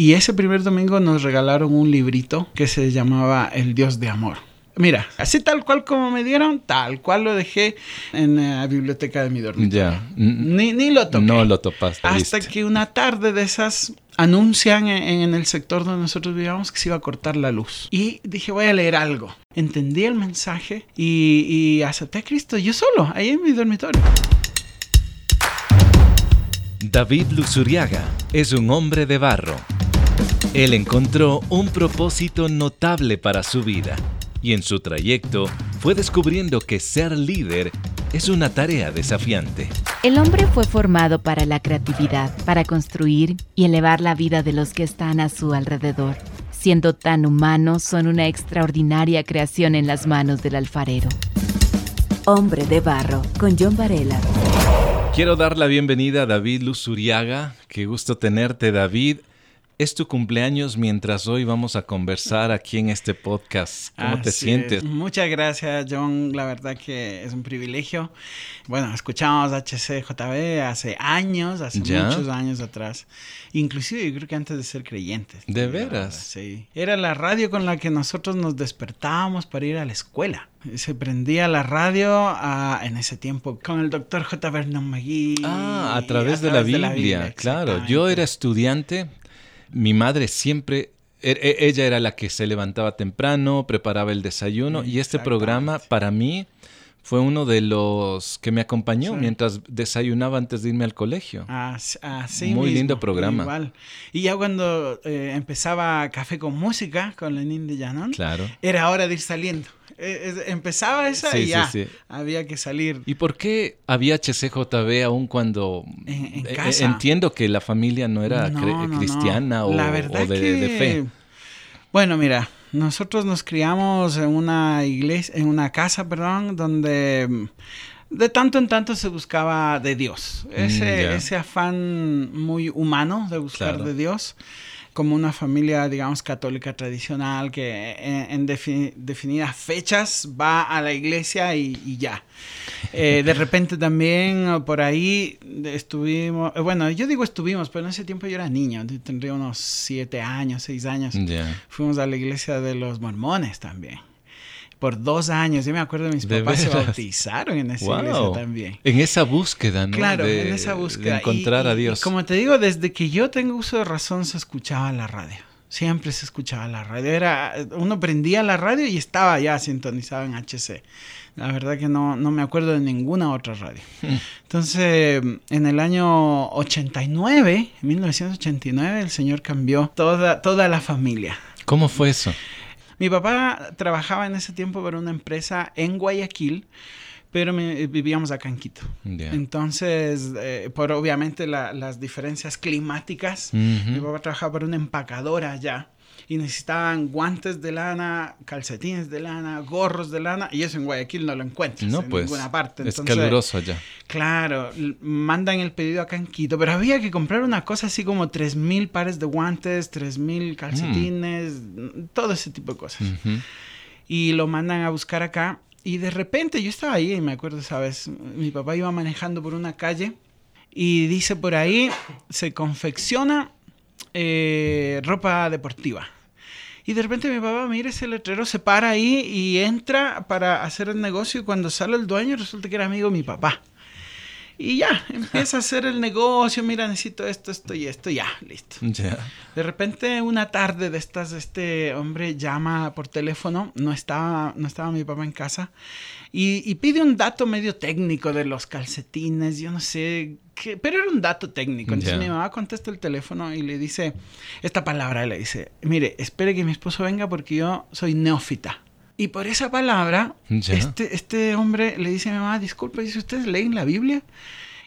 Y ese primer domingo nos regalaron un librito que se llamaba El Dios de Amor. Mira, así tal cual como me dieron, tal cual lo dejé en la biblioteca de mi dormitorio. Ya. Ni, ni lo toqué. No lo topaste. Hasta ¿viste? que una tarde de esas anuncian en, en el sector donde nosotros vivíamos que se iba a cortar la luz. Y dije, voy a leer algo. Entendí el mensaje y, y acepté a Cristo yo solo, ahí en mi dormitorio. David Luzuriaga es un hombre de barro. Él encontró un propósito notable para su vida y en su trayecto fue descubriendo que ser líder es una tarea desafiante. El hombre fue formado para la creatividad, para construir y elevar la vida de los que están a su alrededor. Siendo tan humanos, son una extraordinaria creación en las manos del alfarero. Hombre de Barro, con John Varela. Quiero dar la bienvenida a David Luzuriaga. Qué gusto tenerte, David. Es tu cumpleaños mientras hoy vamos a conversar aquí en este podcast. ¿Cómo te sientes? es. Muchas gracias, John. La verdad que es un privilegio. Bueno, escuchamos HCJB hace años, hace ¿Ya? muchos años atrás. Inclusive yo creo que antes de ser creyentes. ¿De La veras? Sí. Era la radio con la que nosotros nos despertábamos para ir a la escuela. Se prendía la radio ah, en ese tiempo con el doctor J. Vernon McGee. Ah, a través, de, la Biblia, claro. Yo era estudiante, mi madre siempre, e- e- ella era la que se levantaba temprano, preparaba el desayuno y este programa para mí fue uno de los que me acompañó Sí. mientras desayunaba antes de irme al colegio. As- Así Muy mismo, lindo programa. Igual. Y ya cuando eh, empezaba Café con Música con Lenín de Llanón, Claro. era hora de ir saliendo. Eh, eh, empezaba esa Sí, y ya sí. había que salir. ¿Y por qué había HCJB aún cuando En- en eh, casa. entiendo que la familia no era No, no, no. cristiana o, La verdad o de, que- de fe? Bueno, mira, nosotros nos criamos en una iglesia, en una casa, perdón, donde mm, de tanto en tanto se buscaba de Dios. Ese, Mm, ya. ese afán muy humano de buscar Claro. de Dios. Como una familia, digamos, católica tradicional que en, en defi- definidas fechas va a la iglesia y, y ya. Eh, de repente también eh, por ahí estuvimos, eh, bueno, yo digo estuvimos, pero en ese tiempo yo era niño, tendría unos siete años, seis años. Fuimos a la iglesia de los mormones también. Por dos años, yo me acuerdo de mis ¿De papás se bautizaron en esa Wow. iglesia también. En esa búsqueda, ¿no? Claro, de, en esa búsqueda. De encontrar Y- a Dios. Y como te digo, desde que yo tengo uso de razón se escuchaba la radio. Siempre se escuchaba la radio. Era, uno prendía la radio y estaba ya sintonizado en HC. La verdad que no, no me acuerdo de ninguna otra radio. Entonces, en el año 89, en 1989, el Señor cambió toda, toda la familia. ¿Cómo fue eso? Mi papá trabajaba en ese tiempo para una empresa en Guayaquil, pero me- vivíamos acá en Quito. Entonces, eh, por obviamente la- las diferencias climáticas, mi papá trabajaba para una empacadora allá y necesitaban guantes de lana, calcetines de lana, gorros de lana, y eso en Guayaquil no lo encuentras No, en pues. ninguna parte. Es caluroso allá. Claro, mandan el pedido acá en Quito, pero había que comprar una cosa así como 3.000 pares de guantes, 3.000 calcetines, todo ese tipo de cosas. Y lo mandan a buscar acá. Y de repente yo estaba ahí, y me acuerdo, ¿sabes? Mi papá iba manejando por una calle y dice por ahí, se confecciona eh, ropa deportiva. Y de repente mi papá mira ese letrero, se para ahí y entra para hacer el negocio y cuando sale el dueño resulta que era amigo de mi papá. Y ya, empieza a hacer el negocio, mira, necesito esto, esto y esto, ya, listo. Ya. De repente, una tarde de estas, este hombre llama por teléfono, no estaba, no estaba mi papá en casa, y, y pide un dato medio técnico de los calcetines, yo no sé, qué, pero era un dato técnico. Entonces Ya. mi mamá contesta el teléfono y le dice esta palabra, le dice, mire, espere que mi esposo venga porque yo soy neófita. Y por esa palabra, Ya. este, este hombre le dice a mi mamá, disculpe, dice, ¿ustedes leen la Biblia?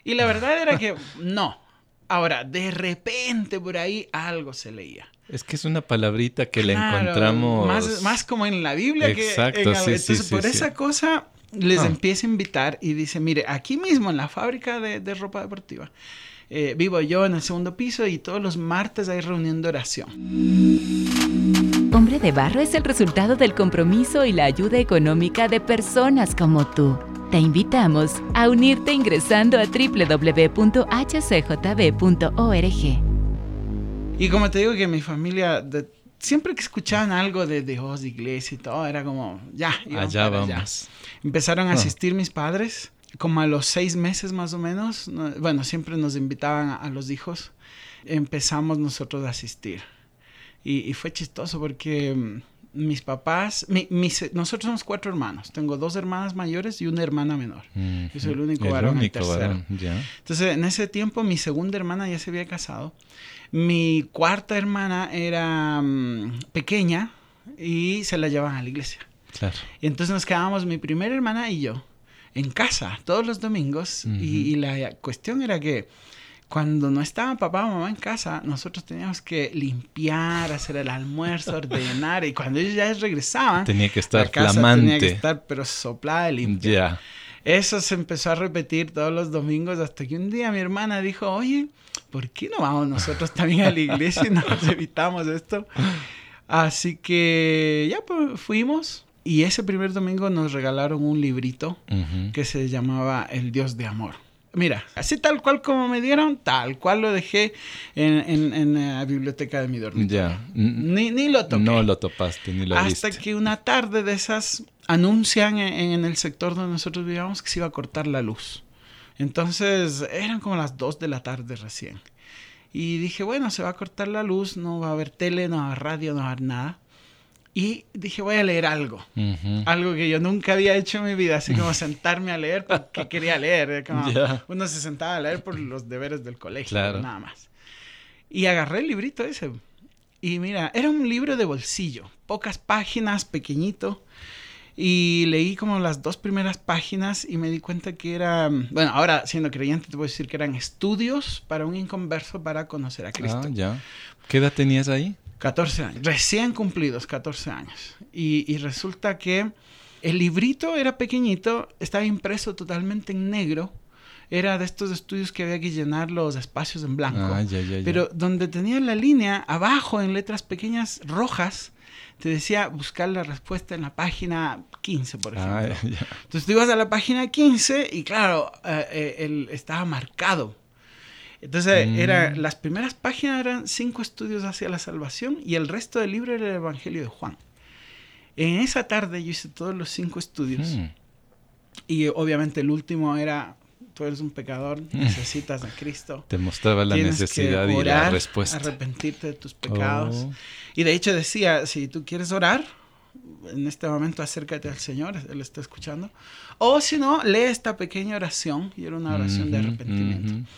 Y la verdad era que no. Ahora, de repente por ahí algo se leía. Es que es una palabrita que le Claro, encontramos. Más, más como en la Biblia Exacto, que en sí, sí, Entonces, sí, por sí. esa cosa les Ah. empieza a invitar y dice, mire, aquí mismo en la fábrica de, de ropa deportiva, eh, vivo yo en el segundo piso y todos los martes hay reunión de oración. Hombre de Barro es el resultado del compromiso y la ayuda económica de personas como tú. Te invitamos a unirte ingresando a www.hcjb.org. Y como te digo que mi familia, siempre que escuchaban algo de Dios, de iglesia y todo, era como, ya, allá vamos. Empezaron a ah. asistir mis padres, como a los seis meses más o menos. Bueno, siempre nos invitaban a, los hijos. Empezamos nosotros a asistir. Y, fue chistoso porque mm, mis papás, nosotros somos cuatro hermanos. Tengo dos hermanas mayores y una hermana menor. Yo soy el único varón. El tercero. Entonces, en ese tiempo, mi segunda hermana ya se había casado. Mi cuarta hermana era mm, pequeña y se la llevaban a la iglesia. Claro. Y entonces nos quedábamos mi primera hermana y yo en casa todos los domingos. y, la cuestión era que cuando no estaba papá o mamá en casa, nosotros teníamos que limpiar, hacer el almuerzo, ordenar. Y cuando ellos ya regresaban, tenía que estar la casa Tenía que estar, pero soplada y limpia. Eso se empezó a repetir todos los domingos hasta que un día mi hermana dijo, oye, ¿por qué no vamos nosotros también a la iglesia y nos evitamos esto? Así que ya pues, fuimos y ese primer domingo nos regalaron un librito que se llamaba El Dios de Amor. Mira, así tal cual como me dieron, tal cual lo dejé en, la biblioteca de mi dormitorio. Ya. Ni, ni, lo toqué. No lo topaste, ni lo Hasta que una tarde de esas anuncian en, el sector donde nosotros vivíamos que se iba a cortar la luz. Entonces eran como las 2 de la tarde recién. Y dije, bueno, se va a cortar la luz, no va a haber tele, no va a haber radio, no va a haber nada. Y dije, voy a leer algo. Algo que yo nunca había hecho en mi vida, así como sentarme a leer porque quería leer. Uno se sentaba a leer por los deberes del colegio, nada más. Y agarré el librito ese. Y mira, era un libro de bolsillo, pocas páginas, pequeñito. Y leí como las dos primeras páginas y me di cuenta que era, bueno, ahora siendo creyente te a decir que eran estudios para un inconverso para conocer a Cristo. Ah, ya. ¿Qué edad tenías ahí? 14 años, recién cumplidos 14 años. Y, resulta que el librito era pequeñito, estaba impreso totalmente en negro. Era de estos estudios que había que llenar los espacios en blanco. Ah, pero donde tenía la línea, abajo en letras pequeñas rojas, te decía buscar la respuesta en la página 15, por ah, ejemplo. Entonces tú ibas a la página 15 y claro, eh, eh, estaba marcado entonces, era, mm. las primeras páginas eran cinco estudios hacia la salvación y el resto del libro era el Evangelio de Juan. En esa tarde yo hice todos los cinco estudios. Hmm. Y obviamente el último era, tú eres un pecador, hmm. necesitas a Cristo. Te mostraba la necesidad y la respuesta. Arrepentirte de tus pecados. Oh. Y de hecho decía, si tú quieres orar, en este momento acércate al Señor, Él está escuchando. O si no, lee esta pequeña oración, y era una oración de arrepentimiento.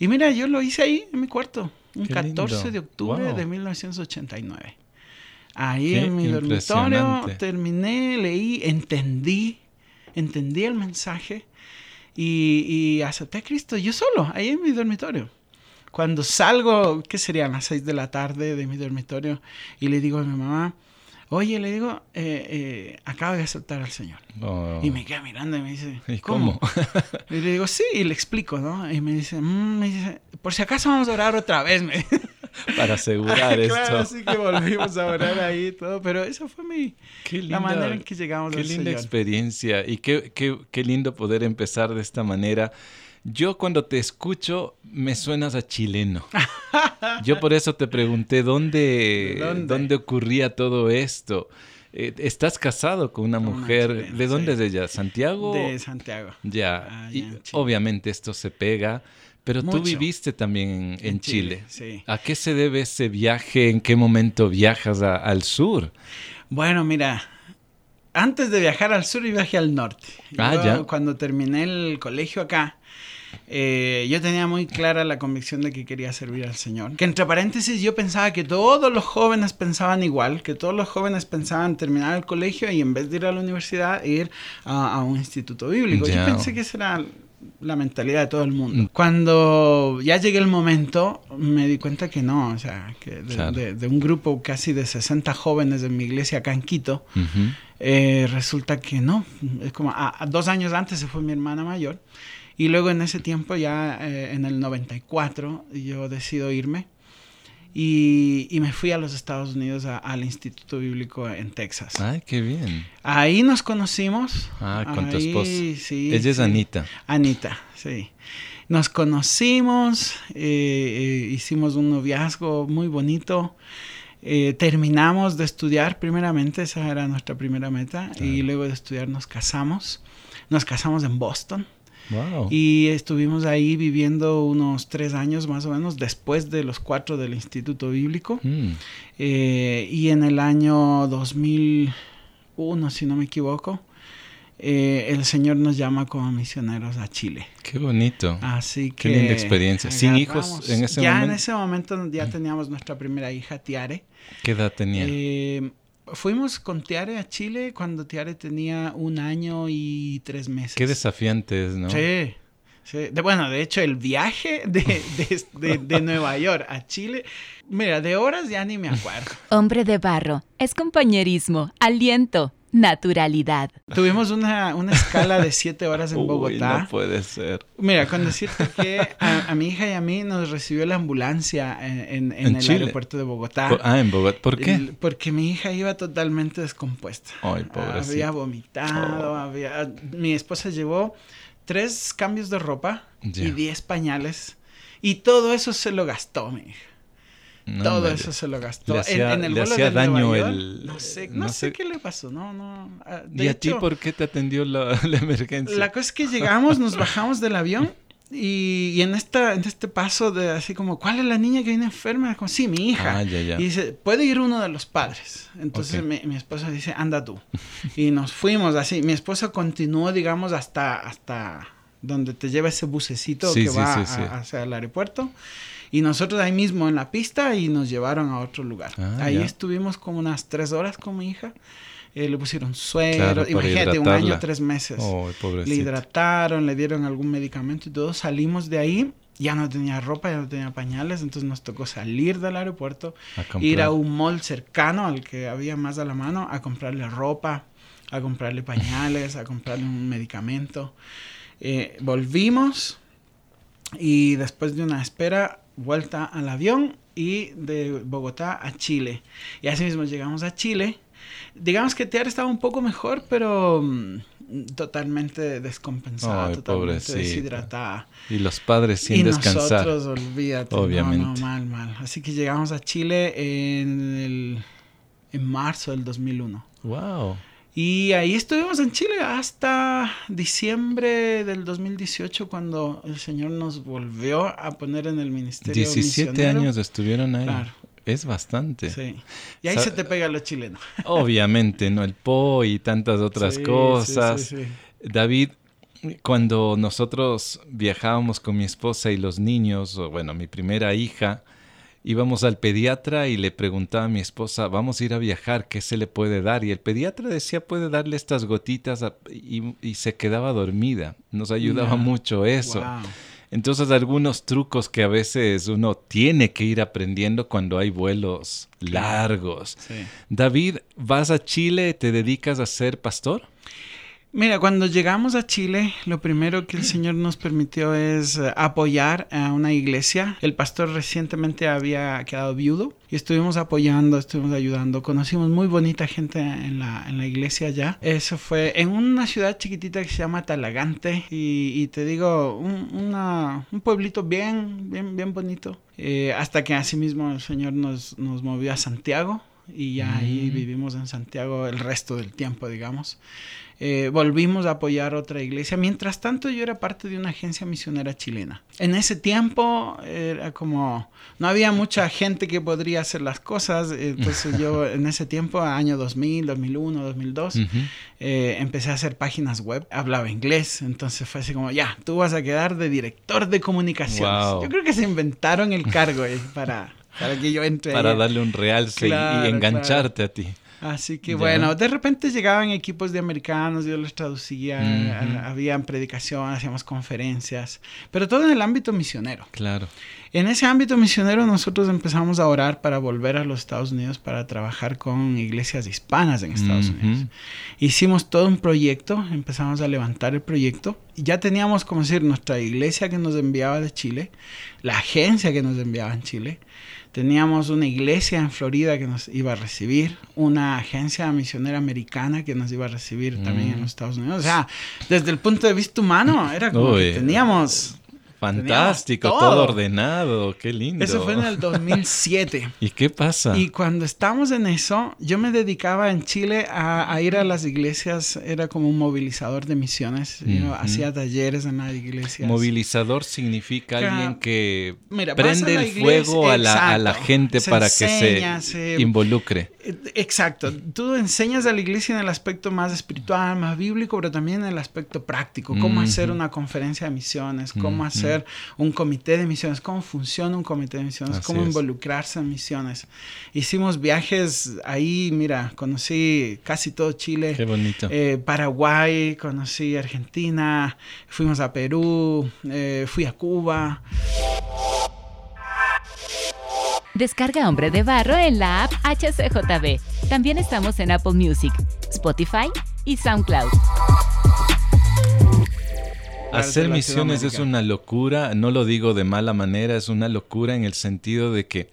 Y mira, yo lo hice ahí en mi cuarto, un 14 de octubre de 1989. Ahí en mi dormitorio terminé, leí, entendí, entendí el mensaje y, y acepté a Cristo yo solo, ahí en mi dormitorio. Cuando salgo, ¿qué serían las 6 de la tarde de mi dormitorio? Y le digo a mi mamá, Oye, le digo, eh, eh, acabo de aceptar al Señor. Oh. Y me queda mirando y me dice, ¿cómo? y le digo, sí, y le explico, ¿no? Y me dice, mm", me dice, por si acaso vamos a orar otra vez. Me... Para asegurar esto. Claro, así que volvimos a orar ahí y todo. Pero esa fue mi, la manera en que llegamos Qué linda experiencia y qué, qué, qué lindo poder empezar de esta manera. Yo cuando te escucho me suenas a chileno. Yo por eso te pregunté dónde, dónde? ocurría todo esto. Eh, estás casado con una mujer. ¿De dónde es ella? ¿Santiago? De Santiago. Ya. Ah, y obviamente esto se pega. Pero tú viviste también en, Chile. Sí. ¿A qué se debe ese viaje? ¿En qué momento viajas al sur? Bueno, mira, antes de viajar al sur, y viajé al norte. Ah, ya. Cuando terminé el colegio acá, eh, yo tenía muy clara la convicción de que quería servir al Señor. Que entre paréntesis yo pensaba que todos los jóvenes pensaban igual, que todos los jóvenes pensaban terminar el colegio y en vez de ir a la universidad ir a, un instituto bíblico. Yo pensé que esa era la mentalidad de todo el mundo. Cuando ya llegué el momento, me di cuenta que no, o sea, que de, un grupo casi de 60 jóvenes de mi iglesia acá en Quito, eh, resulta que no, es como a, dos años antes se fue mi hermana mayor y luego en ese tiempo, ya eh, en el 94, yo decido irme y, y, me fui a los Estados Unidos al Instituto Bíblico en Texas. Ay, qué bien. Ahí nos conocimos. Ah, con tu esposa. Sí. Ella es Anita. Anita, sí. Nos conocimos, eh, eh, hicimos un noviazgo muy bonito. Eh, terminamos de estudiar primeramente, esa era nuestra primera meta, y luego de estudiar nos casamos. Nos casamos en Boston. Y estuvimos ahí viviendo unos tres años más o menos después de los cuatro del Instituto Bíblico. Mm. Eh, y en el año 2001, si no me equivoco, eh, el Señor nos llama como misioneros a Chile. Qué bonito. Así que. Qué linda experiencia. ¿Sin hijos en ese momento? Ya en ese momento ya teníamos nuestra primera hija, Tiare. ¿Qué edad tenía? Eh, fuimos con Tiare a Chile cuando Tiare tenía un año y tres meses. Qué desafiantes, ¿no? Sí. De, bueno, de hecho, el viaje de, de, de, Nueva York a Chile, mira, de horas ya ni me acuerdo. Hombre de barro, es compañerismo, aliento, naturalidad. Tuvimos una, una escala de siete horas en Bogotá. no puede ser. Mira, con decirte que a, mi hija y a mí nos recibió la ambulancia en, en, el aeropuerto de Bogotá. ah, en Bogotá. ¿Por qué? porque mi hija iba totalmente descompuesta. Ay, pobrecita. Había vomitado, oh. había... Mi esposa llevó tres cambios de ropa y diez pañales. Y todo eso se lo gastó mi hija. Todo eso se lo gastó. Le hacía, en, el le hacía daño el... No sé, no, sé, qué le pasó, no, no. Ah, ¿Y a ti por qué te atendió la, la, emergencia? La cosa es que llegamos, nos bajamos del avión y, y, en, esta, en este paso de así como, ¿cuál es la niña que viene enferma? Como, sí, mi hija. Ah, ya, ya. Y dice, puede ir uno de los padres. Entonces mi, mi, esposa dice, anda tú. y nos fuimos así. Mi esposa continuó, digamos, hasta, hasta donde te lleva ese bucecito que va hacia el aeropuerto. Y nosotros ahí mismo en la pista y nos llevaron a otro lugar. Ah, ahí estuvimos como unas tres horas con mi hija. Eh, le pusieron suero, imagínate, un año, tres meses. Oh, le hidrataron, le dieron algún medicamento y todo. Salimos de ahí, ya no tenía ropa, ya no tenía pañales, entonces nos tocó salir del aeropuerto, ir a un mall cercano al que había más a la mano, a comprarle ropa, a comprarle pañales, a comprarle un medicamento. Eh, volvimos y después de una espera vuelta al avión y de Bogotá a Chile. Y así mismo llegamos a Chile. Digamos que Tiara estaba un poco mejor, pero mm, totalmente descompensada, totalmente deshidratada. Y los padres sin y descansar. nosotros, olvídate. Obviamente. mal, mal. Así que llegamos a Chile en, el, en marzo del 2001. Wow. Y ahí estuvimos en Chile hasta diciembre del 2018 cuando el Señor nos volvió a poner en el ministerio 17 años estuvieron ahí. Claro. Es bastante. Sí. Y ahí se te pega lo chileno. Obviamente, ¿no? El Po y tantas otras cosas. Sí, David, cuando nosotros viajábamos con mi esposa y los niños, o bueno, mi primera hija, íbamos al pediatra y le preguntaba a mi esposa, vamos a ir a viajar, ¿qué se le puede dar? Y el pediatra decía, puede darle estas gotitas y, se quedaba dormida. Nos ayudaba mucho eso. Entonces algunos trucos que a veces uno tiene que ir aprendiendo cuando hay vuelos largos. David, ¿vas a Chile? ¿Te dedicas a ser pastor? Mira, cuando llegamos a Chile, lo primero que el Señor nos permitió es eh, apoyar a una iglesia. El pastor recientemente había quedado viudo y estuvimos apoyando, estuvimos ayudando. Conocimos muy bonita gente en la, en la iglesia allá. Eso fue en una ciudad chiquitita que se llama Talagante y, te digo, un, una, un pueblito bien, bien, bien bonito. Eh, hasta que asimismo el Señor nos, nos movió a Santiago y ya ahí vivimos en Santiago el resto del tiempo, digamos. Eh, volvimos a apoyar otra iglesia. Mientras tanto, yo era parte de una agencia misionera chilena. En ese tiempo era como, no había mucha gente que podría hacer las cosas. Entonces yo en ese tiempo, año 2000, 2001, 2002, empecé a hacer páginas web. Hablaba inglés. Entonces fue así como, ya, tú vas a quedar de director de comunicaciones. Yo creo que se inventaron el cargo para... Para que yo entre. Para darle un realce y engancharte a ti. Así que bueno, de repente llegaban equipos de americanos, yo los traducía, habían predicaciones, hacíamos conferencias, pero todo en el ámbito misionero. Claro. En ese ámbito misionero nosotros empezamos a orar para volver a los Estados Unidos para trabajar con iglesias hispanas en Estados Unidos. Hicimos todo un proyecto, empezamos a levantar el proyecto y ya teníamos, como decir, nuestra iglesia que nos enviaba de Chile, la agencia que nos enviaba en Chile Teníamos una iglesia en Florida que nos iba a recibir, una agencia misionera americana que nos iba a recibir también en mm. los Estados Unidos. O sea, desde el punto de vista humano, era como que teníamos Fantástico, todo. ordenado, qué lindo. Eso fue en el 2007. ¿Y qué pasa? Y cuando estamos en eso, yo me dedicaba en Chile a, ir a las iglesias, era como un movilizador de misiones, hacía talleres en las iglesias. Movilizador significa alguien que prende el fuego a la, gente para que se, involucre. Eh, exacto, tú enseñas a la iglesia en el aspecto más espiritual, más bíblico, pero también en el aspecto práctico, cómo hacer una conferencia de misiones, cómo hacer un comité de misiones, cómo funciona un comité de misiones, cómo involucrarse en misiones. Hicimos viajes ahí, mira, conocí casi todo Chile. Qué bonito. Eh, Paraguay, conocí Argentina, fuimos a Perú, eh, fui a Cuba. Descarga Hombre de Barro en la app HCJB. También estamos en Apple Music, Spotify y SoundCloud. Hacer misiones es una locura, no lo digo de mala manera, es una locura en el sentido de que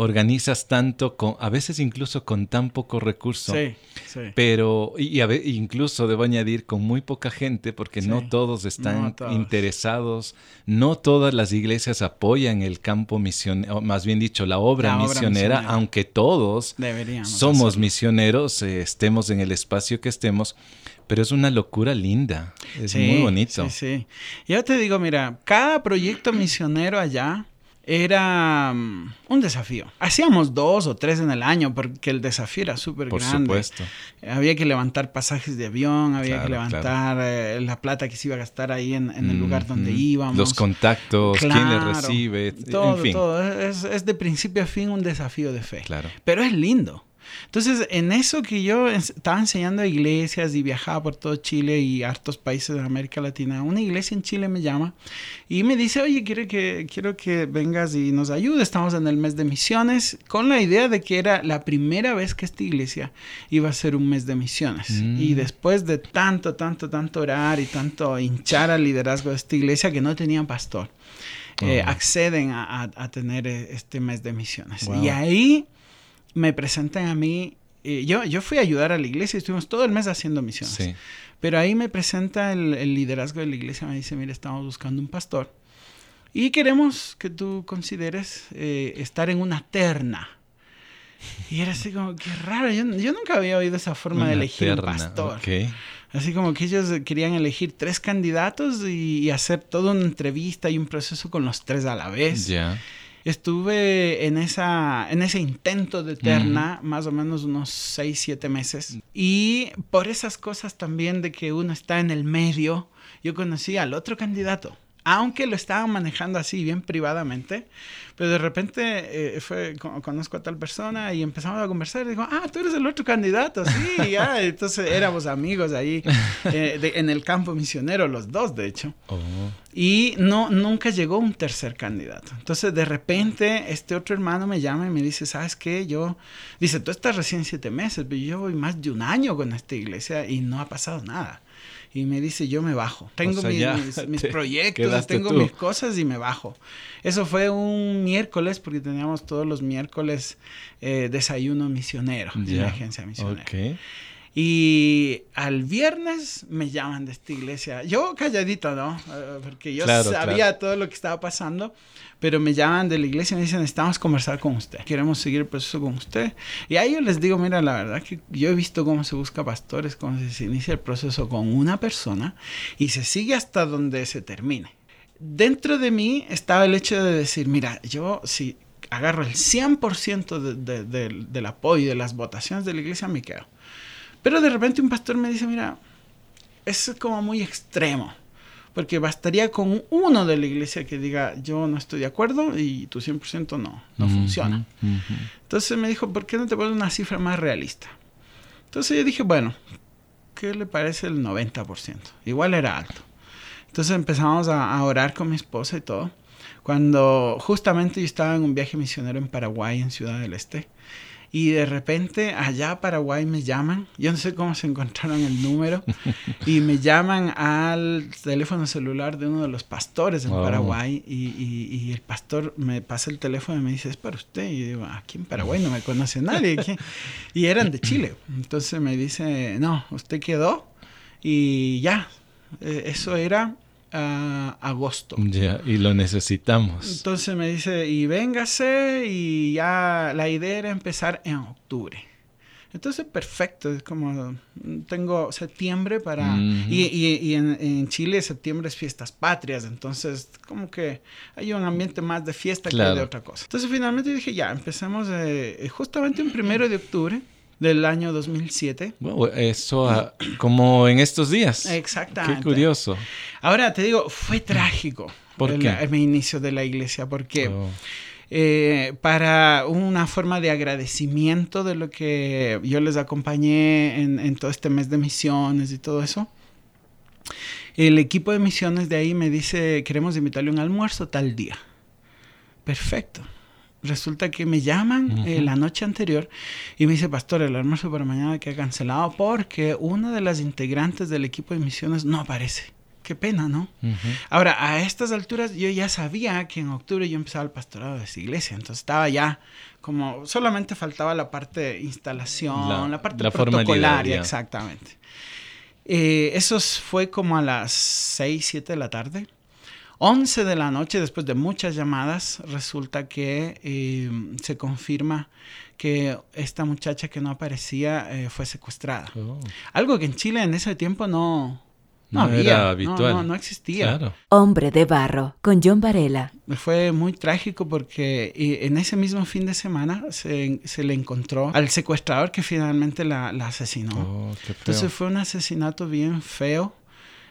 organizas tanto, con, a veces incluso con tan poco recurso. Sí, sí. Pero, y, incluso debo añadir, con muy poca gente, porque no todos están interesados, no todas las iglesias apoyan el campo misionero, más bien dicho, la obra, misionera, aunque todos somos misioneros, eh, estemos en el espacio que estemos. Pero es una locura linda, es muy bonito. Sí, sí. Yo te digo, mira, cada proyecto misionero allá era mm, un desafío. Hacíamos dos o tres en el año porque el desafío era súper grande. Por supuesto. Había que levantar pasajes de avión, había que levantar eh, la plata que se iba a gastar ahí en, el lugar donde íbamos. Los contactos, quién le recibe, todo, en fin. Todo. Es, es, de principio a fin un desafío de fe. Claro. Pero es lindo. Entonces, en eso que yo estaba enseñando a iglesias y viajaba por todo Chile y hartos países de América Latina, una iglesia en Chile me llama y me dice, oye, quiero que, quiero que vengas y nos ayudes. Estamos en el mes de misiones con la idea de que era la primera vez que esta iglesia iba a ser un mes de misiones. Mm. Y después de tanto, tanto, tanto orar y tanto hinchar al liderazgo de esta iglesia que no tenían pastor. Eh, acceden a, tener eh, este mes de misiones. Y ahí me presentan a mí. yo, yo fui a ayudar a la iglesia y estuvimos todo el mes haciendo misiones. Pero ahí me presenta el, liderazgo de la iglesia, me dice, mira, estamos buscando un pastor y queremos que tú consideres eh, estar en una terna. Y era así como, qué raro, yo, nunca había oído esa forma de elegir un pastor. Así como que ellos querían elegir tres candidatos y, hacer toda una entrevista y un proceso con los tres a la vez. Ya estuve en, esa, en ese intento de terna más o menos unos 6, 7 meses. Y por esas cosas también de que uno está en el medio, yo conocí al otro candidato aunque lo estaban manejando así bien privadamente, pero de repente eh, fue, conozco a tal persona y empezamos a conversar y digo, ah, tú eres el otro candidato, sí, ya, entonces éramos amigos ahí eh, en el campo misionero, los dos de hecho. Oh. Y no, nunca llegó un tercer candidato. Entonces de repente este otro hermano me llama y me dice, ¿sabes qué? Yo, dice, tú estás recién siete meses, pero yo voy más de un año con esta iglesia y no ha pasado nada y me dice, yo me bajo. Tengo mis, proyectos, tengo mis cosas y me bajo. Eso fue un miércoles, porque teníamos todos los miércoles eh, desayuno misionero en la agencia misionera. Y al viernes me llaman de esta iglesia. Yo calladito, ¿no? Eh, porque yo sabía todo lo que estaba pasando, pero me llaman de la iglesia y me dicen, necesitamos conversar con usted. Queremos seguir el proceso con usted. Y ahí yo les digo, mira, la verdad que yo he visto cómo se busca pastores, cómo se inicia el proceso con una persona y se sigue hasta donde se termine. Dentro de mí estaba el hecho de decir, mira, yo si agarro el 100% del apoyo y de las votaciones de la iglesia, me quedo. Pero de repente un pastor me dice, mira, eso es como muy extremo. Porque bastaría con uno de la iglesia que diga, yo no estoy de acuerdo y tu 100% no, no funciona. Entonces me dijo, ¿por qué no te pones una cifra más realista? Entonces yo dije, bueno, ¿qué le parece el 90%? Igual era alto. Entonces empezamos a, a orar con mi esposa y todo. Cuando justamente yo estaba en un viaje misionero en Paraguay, en Ciudad del Este, y de repente allá a Paraguay me llaman, yo no sé cómo se encontraron el número, y me llaman al teléfono celular de uno de los pastores en Paraguay y, y, el pastor me pasa el teléfono y me dice, es para usted. Y yo digo, aquí en Paraguay no me conoce nadie. y eran de Chile. Entonces me dice, no, usted quedó y ya, eh, eso era a agosto. Ya, y lo necesitamos. Entonces me dice, y véngase, y ya la idea era empezar en octubre. Entonces, perfecto, es como, tengo septiembre para... Y, y, en, Chile septiembre es fiestas patrias, entonces como que hay un ambiente más de fiesta que de otra cosa. Entonces finalmente dije, ya, empecemos eh, justamente un primero de octubre del año 2007. eso como en estos días. Exactamente. Qué curioso. Ahora te digo, fue trágico. ¿Por el, qué? inicio de la iglesia, porque oh. eh, para una forma de agradecimiento de lo que yo les acompañé en, en todo este mes de misiones y todo eso, el equipo de misiones de ahí me dice, queremos invitarle un almuerzo tal día. Perfecto resulta que me llaman eh, la noche anterior y me dice, pastor, el almuerzo para mañana que ha cancelado porque una de las integrantes del equipo de misiones no aparece. Qué pena, ¿no? Ahora, a estas alturas yo ya sabía que en octubre yo empezaba el pastorado de esa iglesia, entonces estaba ya como, solamente faltaba la parte de instalación, la, parte protocolaria, exactamente. Eh, eso fue como a las 6, 7 de la tarde. 11 de la noche, después de muchas llamadas, resulta que eh, se confirma que esta muchacha que no aparecía eh, fue secuestrada. Oh. Algo que en Chile en ese tiempo no, no, había, era habitual. No, no, existía. Hombre de barro, con John Varela. Fue muy trágico porque eh, en ese mismo fin de semana se, le encontró al secuestrador que finalmente la, asesinó. Oh, Entonces fue un asesinato bien feo.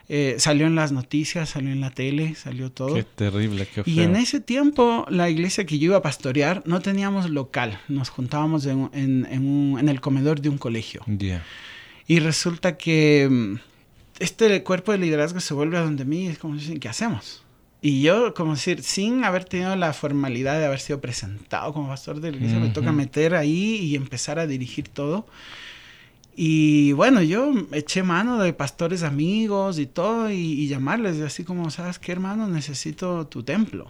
Eh, salió en las noticias, salió en la tele, salió todo. Qué terrible, qué feo. Y en ese tiempo, la iglesia que yo iba a pastorear no teníamos local. Nos juntábamos en, en, el comedor de un colegio. Y resulta que mm, este cuerpo de liderazgo se vuelve a donde mí y es como dicen, ¿qué hacemos? Y yo, como decir, sin haber tenido la formalidad de haber sido presentado como pastor de la iglesia, me toca meter ahí y empezar a dirigir todo. Y bueno, yo eché mano de pastores amigos y todo y, llamarles, así como, ¿sabes qué, hermano? Necesito tu templo,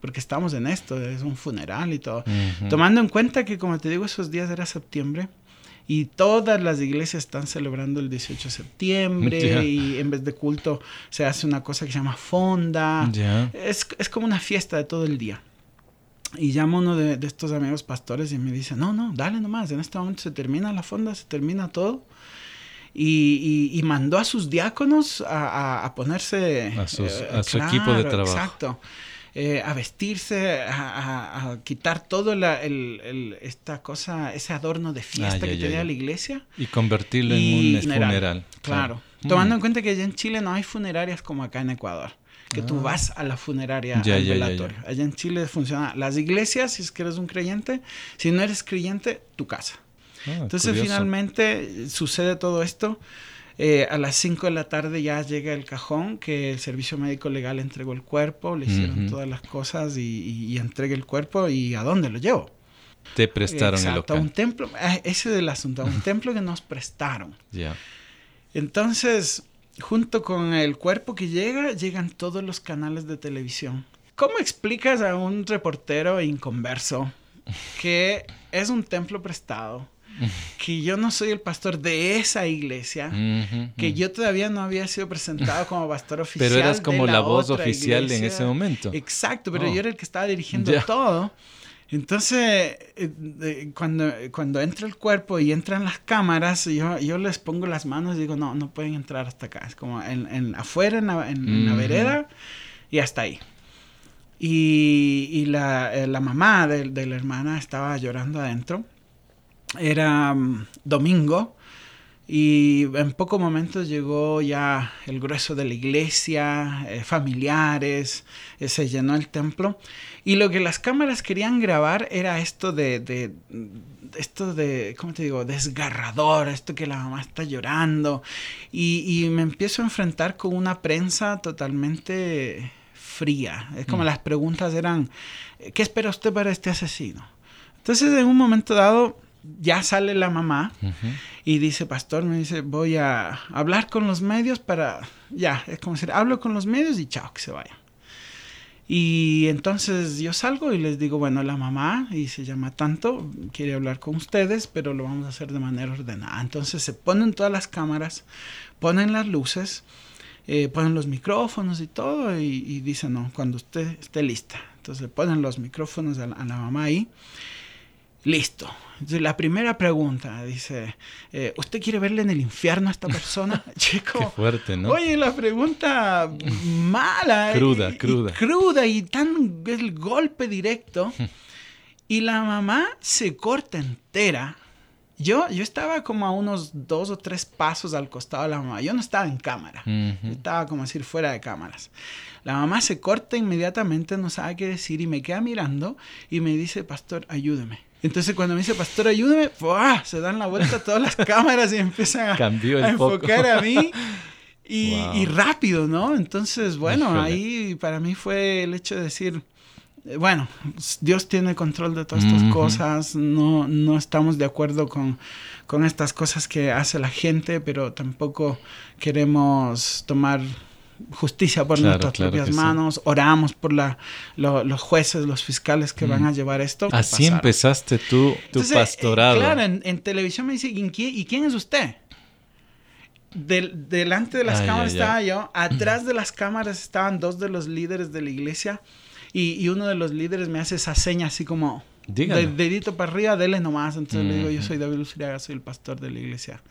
porque estamos en esto, es un funeral y todo. Tomando en cuenta que, como te digo, esos días era septiembre y todas las iglesias están celebrando el 18 de septiembre y en vez de culto se hace una cosa que se llama fonda. Es, es como una fiesta de todo el día. Y llamo a uno de, estos amigos pastores y me dice, no, no, dale nomás, en este momento se termina la fonda, se termina todo. Y, y, mandó a sus diáconos a, a, ponerse... A, eh, su equipo de trabajo. Exacto. Eh, a vestirse, a, quitar todo la, el, el, esta cosa, ese adorno de fiesta que tenía la iglesia. Y convertirlo en un funeral. Claro. Tomando en cuenta que allá en Chile no hay funerarias como acá en Ecuador que tú ah. vas a la funeraria al velatorio. Allá en Chile funciona las iglesias, si es que eres un creyente, si no eres creyente, tu casa. Ah, Entonces finalmente sucede todo esto. Eh, a las 5 de la tarde ya llega el cajón que el servicio médico legal entregó el cuerpo, le hicieron todas las cosas y, y, entregue el cuerpo y ¿a dónde lo llevo? Te prestaron el local. A un templo, ah, ese es el asunto, a un templo que nos prestaron. Ya. Entonces, junto con el cuerpo que llega, llegan todos los canales de televisión. ¿Cómo explicas a un reportero inconverso que es un templo prestado? que yo no soy el pastor de esa iglesia, que yo todavía no había sido presentado como pastor oficial. Pero eras como la, voz oficial en ese momento. Exacto, pero yo era el que estaba dirigiendo todo. Entonces, eh, cuando, cuando entra el cuerpo y entran las cámaras, yo, yo les pongo las manos y digo, no, no pueden entrar hasta acá. Es como en, en afuera, en la, en, la, vereda, y hasta ahí. Y, y la, eh, la, mamá de, de, la hermana estaba llorando adentro. Era mm, domingo y en pocos momentos llegó ya el grueso de la iglesia, eh, familiares, eh, se llenó el templo. Y lo que las cámaras querían grabar era esto de, de, esto de, ¿cómo te digo? Desgarrador, esto que la mamá está llorando. Y, y me empiezo a enfrentar con una prensa totalmente fría. Es como mm. las preguntas eran, ¿qué espera usted para este asesino? Entonces, en un momento dado, ya sale la mamá y dice, pastor, me dice, voy a hablar con los medios para, ya, es como decir, hablo con los medios y chao, que se vaya. Y entonces yo salgo y les digo, bueno, la mamá, y se llama tanto, quiere hablar con ustedes, pero lo vamos a hacer de manera ordenada. Entonces se ponen todas las cámaras, ponen las luces eh, ponen los micrófonos y todo y, y dicen, no, cuando usted esté lista. Entonces le ponen los micrófonos a la, a la mamá ahí. Listo. Entonces, la primera pregunta dice, eh, ¿usted quiere verle en el infierno a esta persona? Chico. Qué fuerte, ¿no? Oye, la pregunta mala. Cruda, y- y cruda. cruda y tan el golpe directo. y la mamá se corta entera. Yo, yo estaba como a unos dos o tres pasos al costado de la mamá. Yo no estaba en cámara. Yo estaba como decir fuera de cámaras. La mamá se corta inmediatamente, no sabe qué decir y me queda mirando y me dice, pastor, ayúdeme. Entonces cuando me dice, pastor, ayúdeme, ¡fua! se dan la vuelta todas las cámaras y empiezan a, enfocar a mí. Y, Wow. y rápido, ¿no? Entonces, bueno, Híjole. ahí para mí fue el hecho de decir, eh, bueno, Dios tiene control de todas estas cosas, no, no estamos de acuerdo con, con estas cosas que hace la gente, pero tampoco queremos tomar justicia por Claro, nuestras claro propias que sí. manos, oramos por la, lo- los jueces, los fiscales que van a llevar esto. Así pasaron. empezaste tú tu Entonces, eh, pastorado. claro, en, en televisión me dice, ¿y quién, y quién es usted? Del- delante de las cámaras estaba yo, atrás de las cámaras estaban dos de los líderes de la iglesia y, y uno de los líderes me hace esa seña así como de- dedito para arriba, dele nomás. Entonces le digo, yo soy David Luzuriaga, soy el pastor de la iglesia.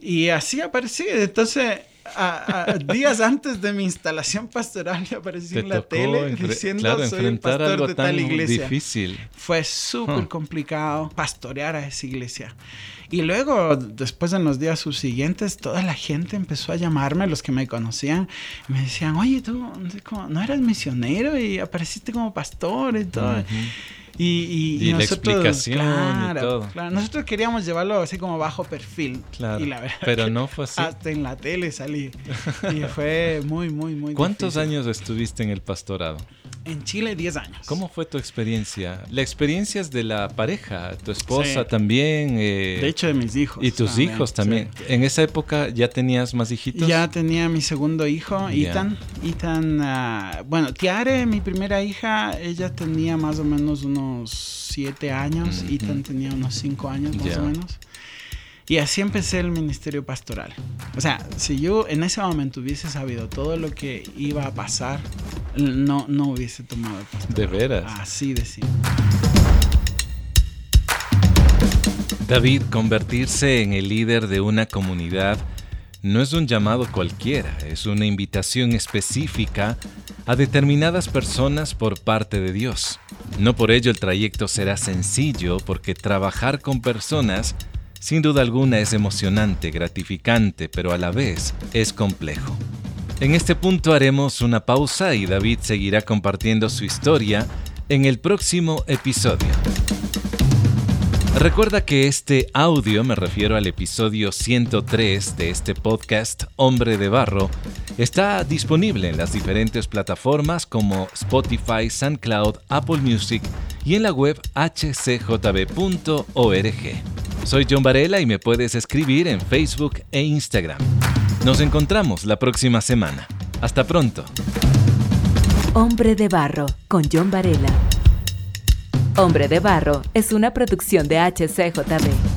Y así aparecí. Entonces, a- a- días antes de mi instalación pastoral, yo aparecí Te en la tele diciendo claro, soy el pastor algo de tal iglesia. difícil. Fue súper Huh. complicado pastorear a esa iglesia. Y luego, después en los días subsiguientes, toda la gente empezó a llamarme, los que me conocían, y me decían, oye, tú ¿cómo no eras misionero y apareciste como pastor y todo. Y, y- Y la explicación y claro, todo. claro, nosotros queríamos llevarlo así como bajo perfil. Claro. Y la verdad Pero no fue así. Hasta en la tele salí. Y fue muy, muy, muy ¿Cuántos difícil. años estuviste en el pastorado? En Chile, 10 años. ¿Cómo fue tu experiencia? La experiencia es de la pareja, tu esposa Sí. también. eh, De hecho, de mis hijos. y tus hijos también. sí. En esa época ya tenías más hijitos. Ya tenía mi segundo hijo, Ya. Ethan. Ethan, ah, bueno, Tiare, mi primera hija, ella tenía más o menos unos siete años. Ujú. Ethan tenía unos cinco años más Ya. o menos. Y así empecé el ministerio pastoral. O sea, si yo en ese momento hubiese sabido todo lo que iba a pasar, no, no hubiese tomado el pastorado. De veras. Así de simple. David, convertirse en el líder de una comunidad no es un llamado cualquiera, es una invitación específica a determinadas personas por parte de Dios. No por ello el trayecto será sencillo, porque trabajar con personas sin duda alguna es emocionante, gratificante, pero a la vez es complejo. En este punto haremos una pausa y David seguirá compartiendo su historia en el próximo episodio. Recuerda que este audio, me refiero al episodio 103 de este podcast Hombre de Barro, está disponible en las diferentes plataformas como Spotify, SoundCloud, Apple Music y en la web hcjb.org. Soy John Varela y me puedes escribir en Facebook e Instagram. Nos encontramos la próxima semana. Hasta pronto. Hombre de Barro con John Varela. Hombre de Barro es una producción de HCJB.